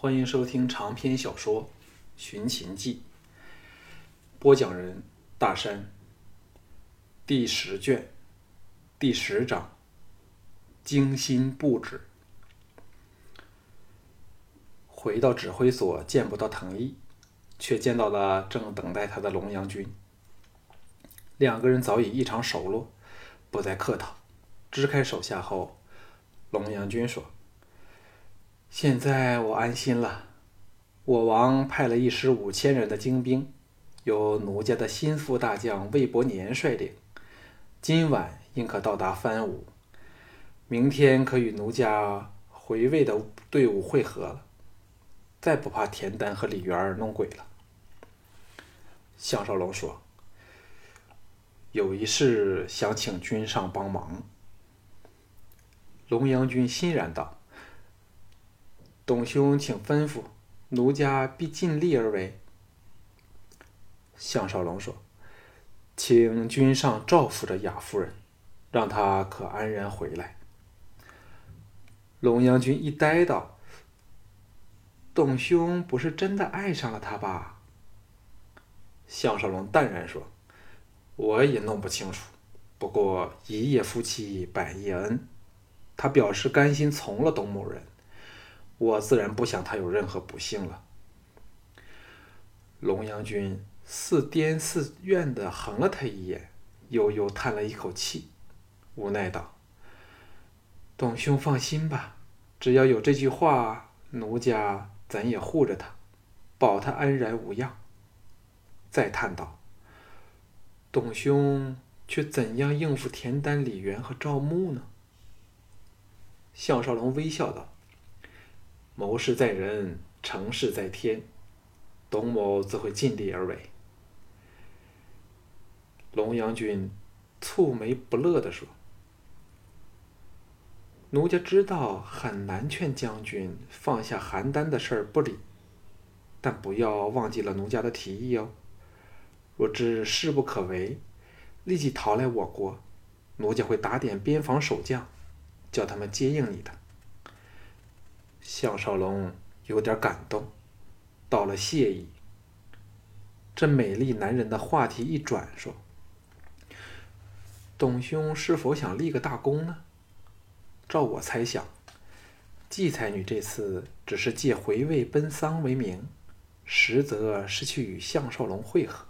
欢迎收听长篇小说《寻秦记》，播讲人大山。第十卷，第十章，精心布置。回到指挥所，见不到藤毅，却见到了正等待他的龙阳君。两个人早已异常熟络，不再客套。支开手下后，龙阳君说。现在我安心了。我王派了一师五千人的精兵，由奴家的心腹大将魏伯年率领，今晚应可到达番武，明天可与奴家回魏的队伍会合了，再不怕田丹和李元儿弄鬼了。项少龙说：“有一事想请君上帮忙。”龙阳君欣然道。董兄，请吩咐，奴家必尽力而为。项少龙说：“请君上照拂着雅夫人，让她可安然回来。”龙阳君一呆，道：“董兄不是真的爱上了她吧？”项少龙淡然说：“我也弄不清楚，不过一夜夫妻百夜恩，他表示甘心从了董某人。”我自然不想他有任何不幸了。龙阳君似癫似怨的横了他一眼，悠悠叹了一口气，无奈道：“董兄放心吧，只要有这句话，奴家咱也护着他，保他安然无恙。”再叹道：“董兄却怎样应付田丹、李元和赵牧呢？”项少龙微笑道。谋事在人，成事在天。董某自会尽力而为。龙阳君蹙眉不乐地说：“奴家知道很难劝将军放下邯郸的事儿不理，但不要忘记了奴家的提议哦。若知势不可为，立即逃来我国，奴家会打点边防守将，叫他们接应你的。”项少龙有点感动，道了谢意。这美丽男人的话题一转，说：“董兄是否想立个大功呢？”照我猜想，季才女这次只是借回魏奔丧为名，实则是去与项少龙会合。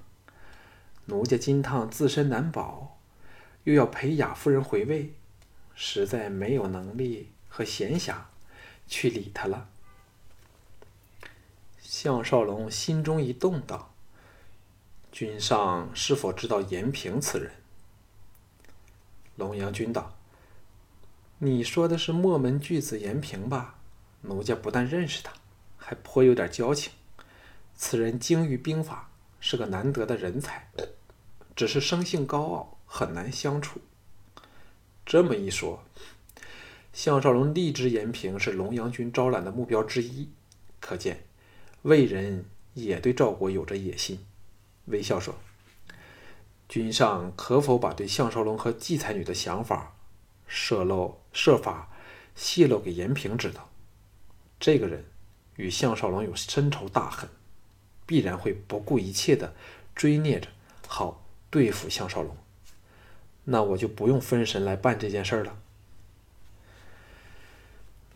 奴家金汤自身难保，又要陪雅夫人回魏，实在没有能力和闲暇。去理他了。项少龙心中一动，道：“君上是否知道严平此人？”龙阳君道：“你说的是墨门巨子严平吧？奴家不但认识他，还颇有点交情。此人精于兵法，是个难得的人才，只是生性高傲，很难相处。”这么一说。项少龙立志，延平是龙阳君招揽的目标之一，可见魏人也对赵国有着野心。微笑说：“君上可否把对项少龙和季才女的想法设漏设法泄露给延平知道？这个人与项少龙有深仇大恨，必然会不顾一切的追孽着，好对付项少龙。那我就不用分神来办这件事了。”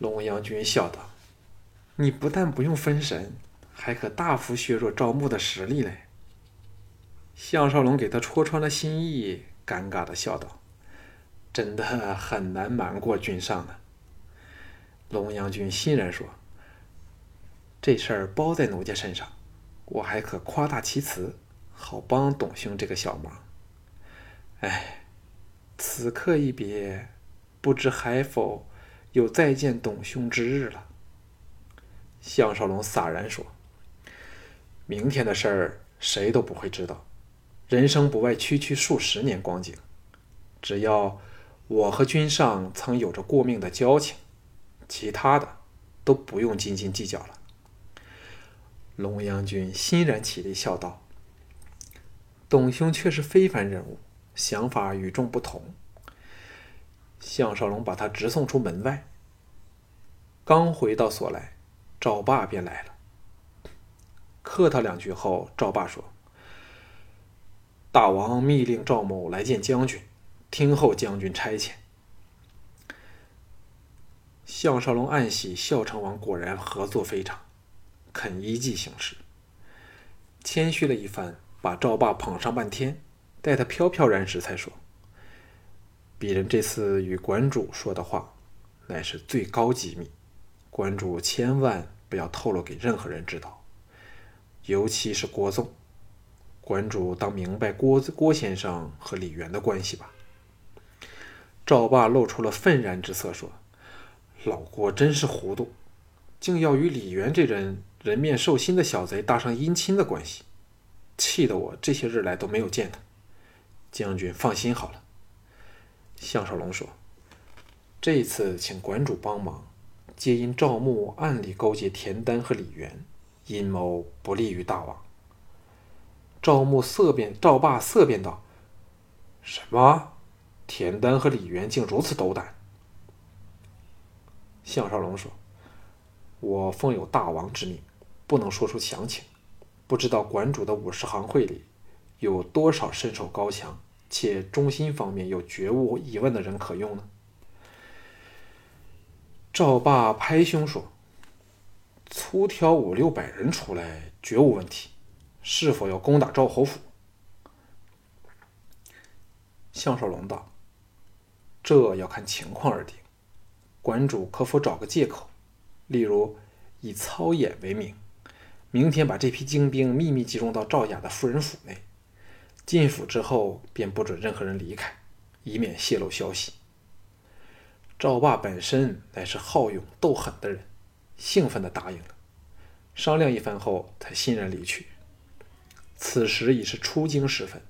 龙阳君笑道：“你不但不用分神，还可大幅削弱赵牧的实力嘞。”项少龙给他戳穿了心意，尴尬的笑道：“真的很难瞒过君上呢。”龙阳君欣然说：“这事儿包在奴家身上，我还可夸大其词，好帮董兄这个小忙。哎，此刻一别，不知还否？”有再见董兄之日了。项少龙洒然说：“明天的事儿谁都不会知道。人生不外区区数十年光景，只要我和君上曾有着过命的交情，其他的都不用斤斤计较了。”龙阳君欣然起立，笑道：“董兄却是非凡人物，想法与众不同。”项少龙把他直送出门外。刚回到所来，赵霸便来了。客套两句后，赵霸说：“大王密令赵某来见将军，听候将军差遣。”项少龙暗喜，孝成王果然合作非常，肯依计行事。谦虚了一番，把赵霸捧上半天，待他飘飘然时，才说：“鄙人这次与馆主说的话，乃是最高机密，馆主千万不要透露给任何人知道，尤其是郭纵。馆主当明白郭郭先生和李渊的关系吧。”赵霸露出了愤然之色，说。老郭真是糊涂，竟要与李渊这人人面兽心的小贼搭上姻亲的关系，气得我这些日来都没有见他。将军放心好了。项少龙说：“这次请馆主帮忙，皆因赵牧暗里勾结田丹和李元，阴谋不利于大王。”赵牧色变，赵霸色变道：“什么？田丹和李元竟如此斗胆？”项少龙说：“我奉有大王之命，不能说出详情。不知道馆主的五十行会里，有多少身手高强且忠心方面有绝无疑问的人可用呢？”赵霸拍胸说：“粗挑五六百人出来，绝无问题。是否要攻打赵侯府？”项少龙道：“这要看情况而定。”馆主可否找个借口，例如以操演为名，明天把这批精兵秘密集中到赵雅的夫人府内，进府之后便不准任何人离开，以免泄露消息。赵霸本身乃是好勇斗狠的人，兴奋地答应了。商量一番后，才欣然离去。此时已是出京时分，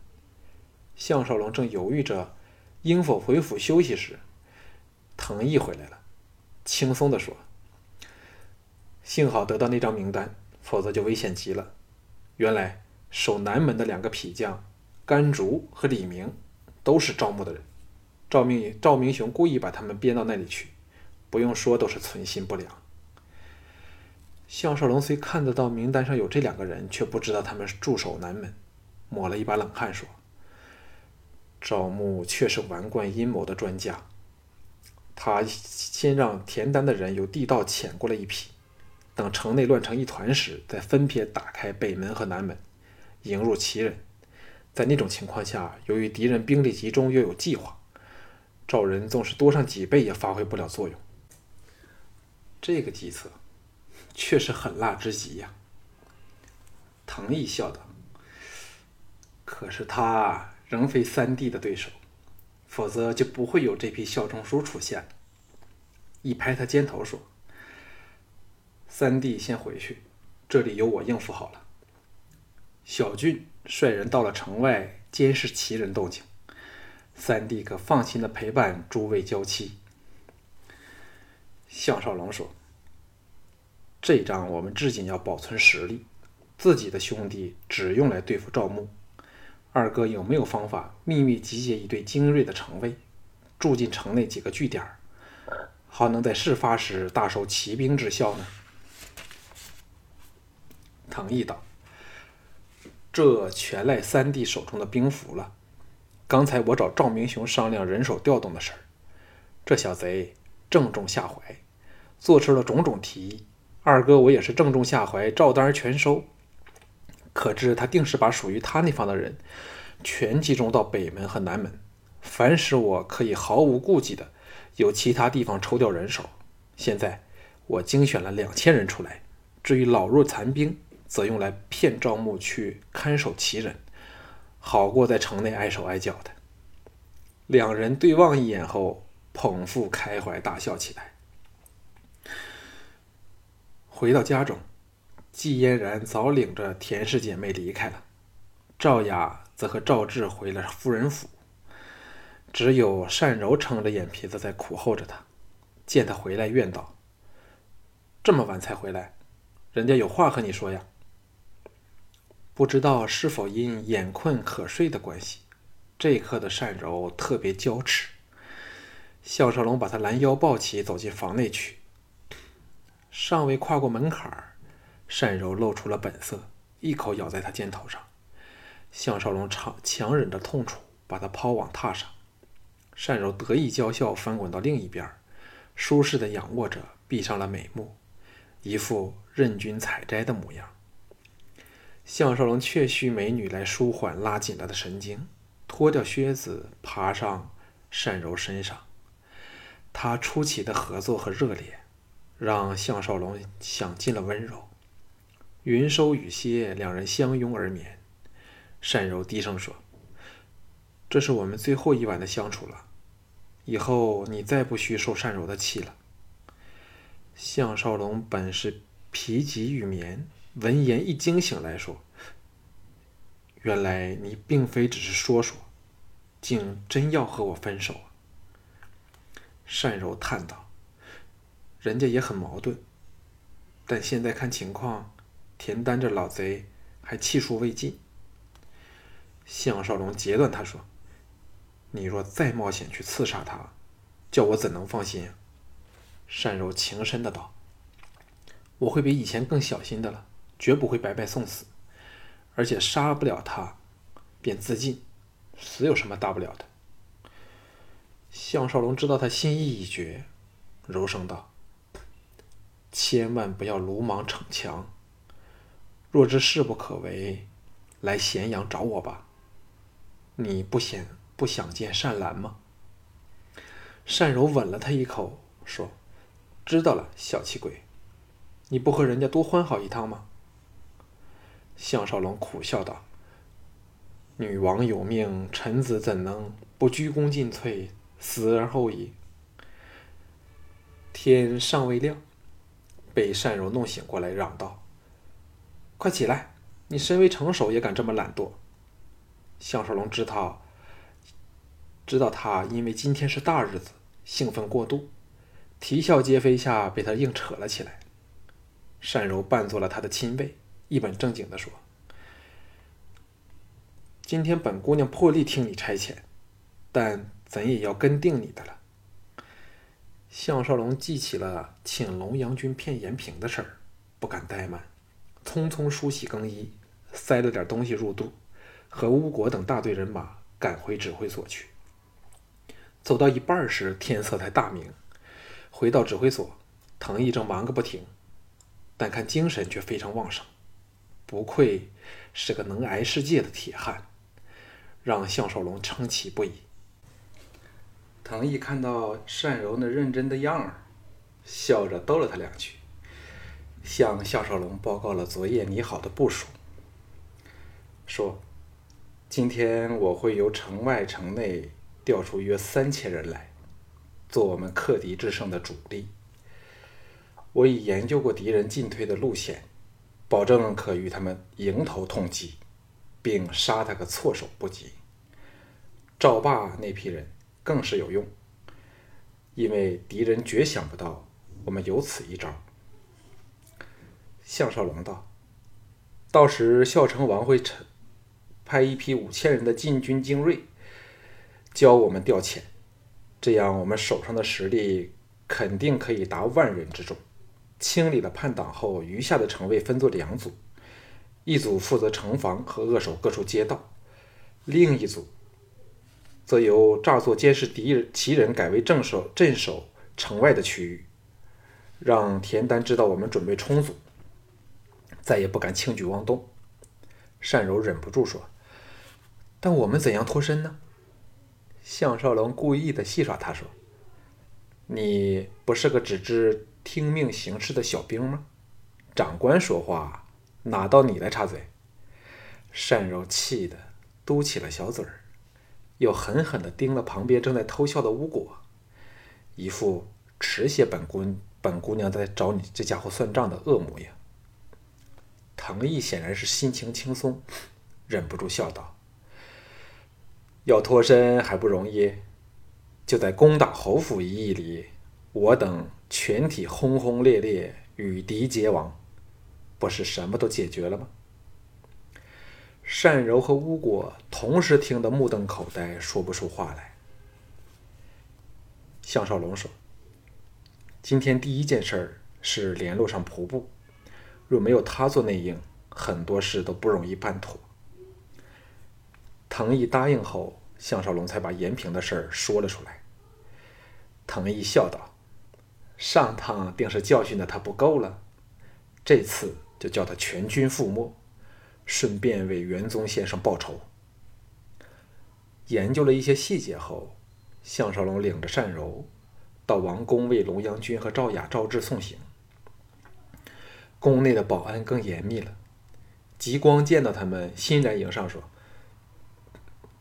项少龙正犹豫着应否回府休息时，藤毅回来了。轻松地说：“幸好得到那张名单，否则就危险极了。原来守南门的两个痞将甘竹和李明都是赵牧的人，赵明赵明雄故意把他们编到那里去，不用说都是存心不良。”项少龙虽看得到名单上有这两个人，却不知道他们驻守南门，抹了一把冷汗说：“赵牧却是玩惯阴谋的专家。”他先让田丹的人由地道潜过来一批，等城内乱成一团时，再分别打开北门和南门，迎入齐人。在那种情况下，由于敌人兵力集中又有计划，赵人纵使多上几倍也发挥不了作用。这个计策确实狠辣之极呀！藤毅笑道：“可是他仍非三弟的对手。”否则就不会有这批效忠书出现。一拍他肩头说：“三弟先回去，这里由我应付好了。”小俊率人到了城外监视齐人动静，三弟可放心的陪伴诸位娇妻。项少龙说：“这一仗我们至今要保存实力，自己的兄弟只用来对付赵牧。”二哥有没有方法秘密集结一队精锐的城卫，住进城内几个据点，好能在事发时大受骑兵之效呢？唐毅道：“这全赖三弟手中的兵符了。刚才我找赵明雄商量人手调动的事儿，这小贼正中下怀，做出了种种提议。二哥我也是正中下怀，照单全收。”可知他定是把属于他那方的人全集中到北门和南门，凡使我可以毫无顾忌的由其他地方抽调人手。现在我精选了两千人出来，至于老弱残兵，则用来骗赵牧去看守齐人，好过在城内碍手碍脚的。两人对望一眼后，捧腹开怀大笑起来。回到家中。季嫣然早领着田氏姐妹离开了，赵雅则和赵志回了夫人府，只有单柔撑着眼皮子在苦候着他。见他回来，怨道：“这么晚才回来，人家有话和你说呀。”不知道是否因眼困渴睡的关系，这一刻的单柔特别娇痴。项少龙把她拦腰抱起，走进房内去。尚未跨过门槛儿，单柔露出了本色，一口咬在他肩头上。项少龙强强忍着痛楚，把他抛往榻上。单柔得意娇笑，翻滚到另一边，舒适的仰卧着，闭上了美目，一副任君采摘的模样。项少龙却需美女来舒缓拉紧了的神经，脱掉靴子，爬上单柔身上。他出奇的合作和热烈，让项少龙享尽了温柔。云收雨歇，两人相拥而眠。单柔低声说：“这是我们最后一晚的相处了，以后你再不需受单柔的气了。”项少龙本是疲极欲眠，闻言一惊醒来说：“原来你并非只是说说，竟真要和我分手啊！”善柔叹道：“人家也很矛盾，但现在看情况，田丹这老贼还气数未尽。”项少龙截断他说：“你若再冒险去刺杀他，叫我怎能放心？”善柔情深的道：“我会比以前更小心的了，绝不会白白送死。而且杀不了他，便自尽，死有什么大不了的？”项少龙知道他心意已决，柔声道：“千万不要鲁莽逞强。若知势不可为，来咸阳找我吧。”你不想不想见善兰吗？善柔吻了他一口，说：“知道了，小气鬼，你不和人家多欢好一趟吗？”项少龙苦笑道：“女王有命，臣子怎能不鞠躬尽瘁，死而后已？”天尚未亮，被单柔弄醒过来，嚷道：“快起来！你身为成首，也敢这么懒惰？”项少龙知道，知道他因为今天是大日子，兴奋过度，啼笑皆非下被他硬扯了起来。单柔扮作了他的亲卫，一本正经的说：“今天本姑娘破例听你差遣，但怎也要跟定你的了。”项少龙记起了请龙阳君骗延平的事儿，不敢怠慢，匆匆梳洗更衣，塞了点东西入肚。和乌国等大队人马赶回指挥所去。走到一半时，天色才大明。回到指挥所，藤毅正忙个不停，但看精神却非常旺盛，不愧是个能挨世界的铁汉，让项少龙称奇不已。藤毅看到单柔那认真的样儿，笑着逗了他两句，向项少龙报告了昨夜拟好的部署，说。今天我会由城外城内调出约三千人来，做我们克敌制胜的主力。我已研究过敌人进退的路线，保证可与他们迎头痛击，并杀他个措手不及。赵霸那批人更是有用，因为敌人绝想不到我们有此一招。项少龙道：“到时孝成王会成。”派一批五千人的禁军精锐，教我们调遣，这样我们手上的实力肯定可以达万人之众。清理了叛党后，余下的城卫分作两组，一组负责城防和扼守各处街道，另一组则由诈作监视敌人其人改为镇守镇守城外的区域，让田丹知道我们准备充足，再也不敢轻举妄动。单柔忍不住说。但我们怎样脱身呢？项少龙故意的戏耍他说：“你不是个只知听命行事的小兵吗？长官说话哪到你来插嘴？”单柔气得嘟起了小嘴儿，又狠狠的盯了旁边正在偷笑的巫果，一副迟些本姑本姑娘在找你这家伙算账的恶模样。藤毅显然是心情轻松，忍不住笑道。要脱身还不容易，就在攻打侯府一役里，我等全体轰轰烈烈与敌结亡，不是什么都解决了吗？单柔和巫果同时听得目瞪口呆，说不出话来。项少龙说：“今天第一件事是联络上仆部，若没有他做内应，很多事都不容易办妥。藤毅答应后，项少龙才把延平的事儿说了出来。藤毅笑道：“上趟定是教训的他不够了，这次就叫他全军覆没，顺便为元宗先生报仇。”研究了一些细节后，项少龙领着单柔到王宫为龙阳君和赵雅、赵志送行。宫内的保安更严密了。吉光见到他们，欣然迎上说。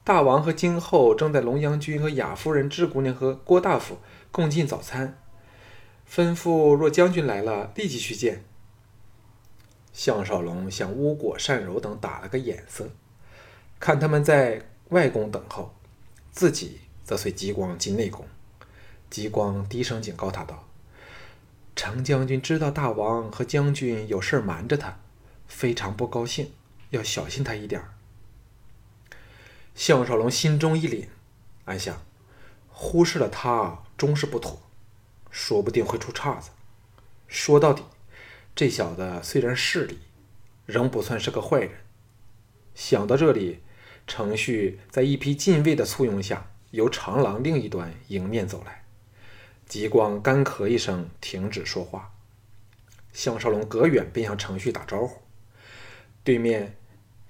大王和京后正在龙阳君和雅夫人、智姑娘和郭大夫共进早餐，吩咐若将军来了，立即去见。项少龙向巫果、善柔等打了个眼色，看他们在外宫等候，自己则随吉光进内宫。吉光低声警告他道：“程将军知道大王和将军有事瞒着他，非常不高兴，要小心他一点。”项少龙心中一凛，暗想：忽视了他终是不妥，说不定会出岔子。说到底，这小子虽然势利，仍不算是个坏人。想到这里，程旭在一批禁卫的簇拥下，由长廊另一端迎面走来。极光干咳一声，停止说话。项少龙隔远便向程旭打招呼，对面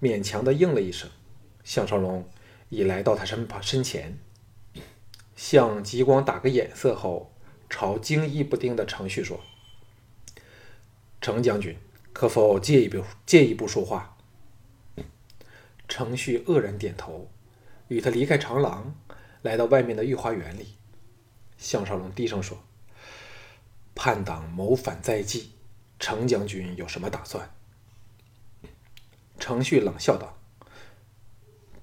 勉强的应了一声。项少龙已来到他身旁身前，向极光打个眼色后，朝惊疑不定的程旭说：“程将军，可否借一步借一步说话？”程旭愕然点头，与他离开长廊，来到外面的御花园里。项少龙低声说：“叛党谋反在即，程将军有什么打算？”程旭冷笑道。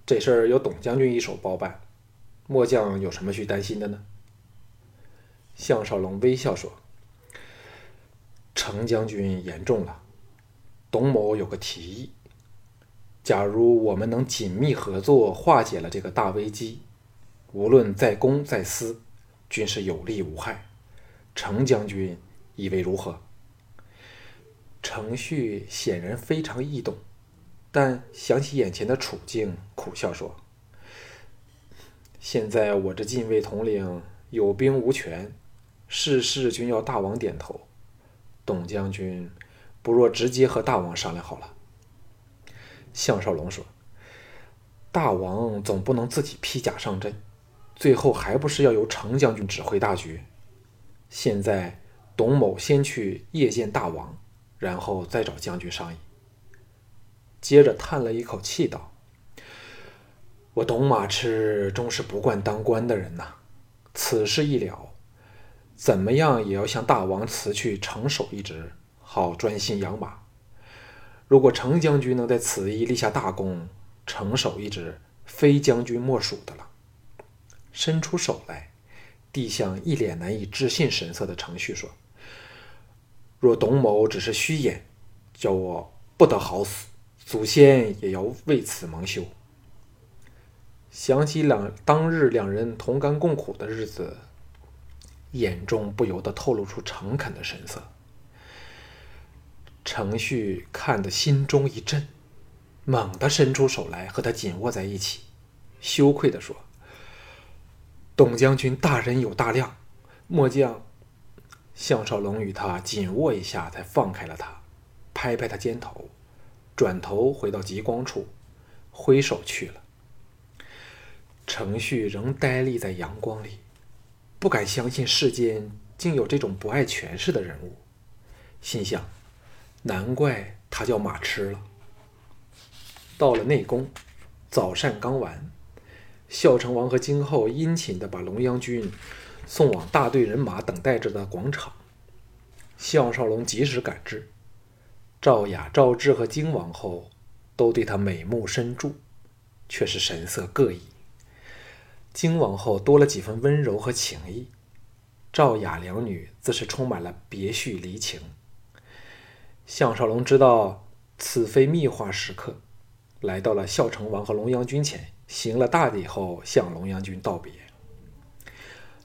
这事儿由董将军一手包办，末将有什么需担心的呢？项少龙微笑说：“程将军言重了。董某有个提议，假如我们能紧密合作，化解了这个大危机，无论在公在私，均是有利无害。程将军以为如何？”程旭显然非常异动。但想起眼前的处境，苦笑说：“现在我这禁卫统领有兵无权，事事均要大王点头。董将军，不若直接和大王商量好了。”项少龙说：“大王总不能自己披甲上阵，最后还不是要由程将军指挥大局？现在，董某先去夜见大王，然后再找将军商议。”接着叹了一口气，道：“我董马痴终是不惯当官的人呐。此事一了，怎么样也要向大王辞去城守一职，好专心养马。如果程将军能在此役立下大功，城守一职非将军莫属的了。”伸出手来，递向一脸难以置信神色的程旭说：“若董某只是虚演，叫我不得好死。”祖先也要为此蒙羞。想起两当日两人同甘共苦的日子，眼中不由得透露出诚恳的神色。程旭看得心中一震，猛地伸出手来和他紧握在一起，羞愧地说：“董将军大人有大量，末将……”项少龙与他紧握一下，才放开了他，拍拍他肩头。转头回到极光处，挥手去了。程旭仍呆立在阳光里，不敢相信世间竟有这种不爱权势的人物，心想：难怪他叫马痴了。到了内宫，早膳刚完，孝成王和京后殷勤地把龙阳君送往大队人马等待着的广场。项少龙及时赶至。赵雅、赵志和金王后都对他美目深注，却是神色各异。金王后多了几分温柔和情意，赵雅两女自是充满了别绪离情。项少龙知道此非密话时刻，来到了孝成王和龙阳君前，行了大礼后向龙阳君道别。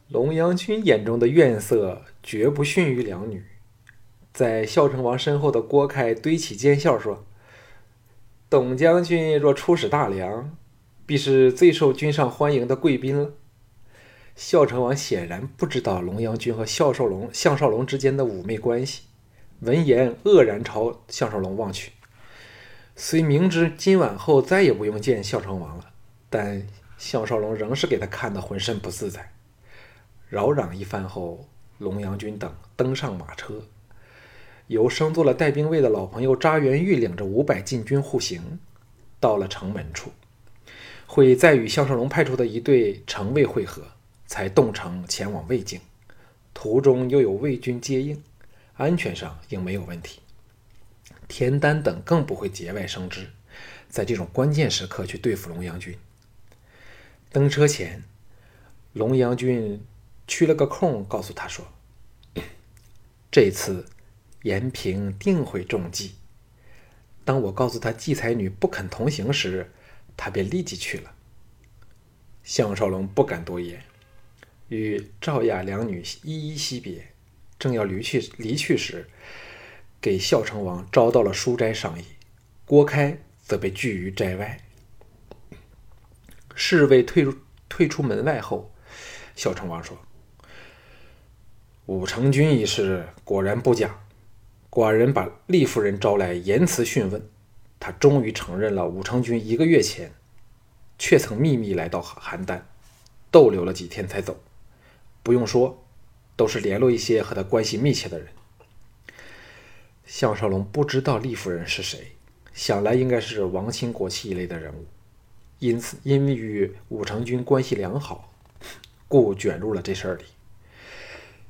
龙阳君眼中的怨色绝不逊于两女。在孝成王身后的郭开堆起奸笑说：“董将军若出使大梁，必是最受君上欢迎的贵宾了。”孝成王显然不知道龙阳君和孝少龙、项少龙之间的妩媚关系，闻言愕然朝项少龙望去。虽明知今晚后再也不用见孝成王了，但项少龙仍是给他看得浑身不自在。扰攘一番后，龙阳君等登上马车。由升做了带兵卫的老朋友扎元玉领着五百禁军护行，到了城门处，会再与项少龙派出的一队城卫会合，才动城前往魏境。途中又有魏军接应，安全上应没有问题。田丹等更不会节外生枝，在这种关键时刻去对付龙阳军。登车前，龙阳军去了个空，告诉他说：“ 这次。”延平定会中计。当我告诉他季才女不肯同行时，他便立即去了。项少龙不敢多言，与赵雅两女依依惜别，正要离去离去时，给孝成王招到了书斋商议。郭开则被拒于斋外。侍卫退入退出门外后，孝成王说：“武成君一事果然不假。”寡人把厉夫人招来，严词讯问，他终于承认了武成君一个月前却曾秘密来到邯郸，逗留了几天才走。不用说，都是联络一些和他关系密切的人。项少龙不知道厉夫人是谁，想来应该是王亲国戚一类的人物，因此因为与武成君关系良好，故卷入了这事儿里。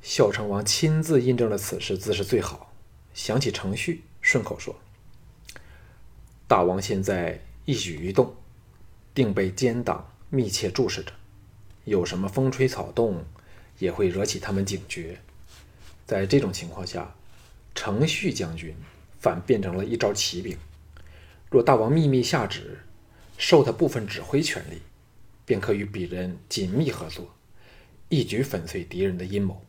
孝成王亲自印证了此事，自是最好。想起程序，顺口说：“大王现在一举一动，定被奸党密切注视着，有什么风吹草动，也会惹起他们警觉。在这种情况下，程序将军反变成了一招奇兵。若大王秘密下旨，授他部分指挥权力，便可与鄙人紧密合作，一举粉碎敌人的阴谋。”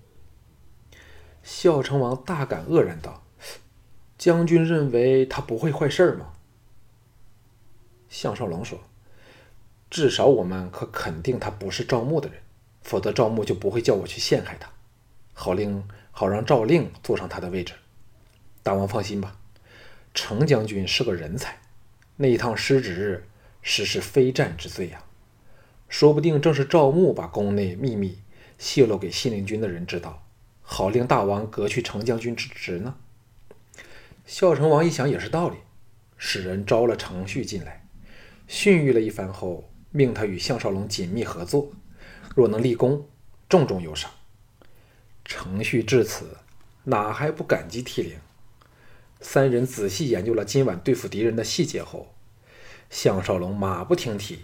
孝成王大感愕然道。将军认为他不会坏事吗？项少龙说：“至少我们可肯定他不是赵牧的人，否则赵牧就不会叫我去陷害他，好令好让赵令坐上他的位置。大王放心吧，程将军是个人才，那一趟失职实是非战之罪呀，说不定正是赵牧把宫内秘密泄露给信陵君的人知道，好令大王革去程将军之职呢。”孝成王一想也是道理，使人招了程旭进来，训育了一番后，命他与项少龙紧密合作，若能立功，重重有赏。程序至此，哪还不感激涕零？三人仔细研究了今晚对付敌人的细节后，项少龙马不停蹄，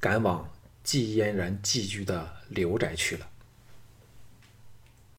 赶往季嫣然寄居的刘宅去了。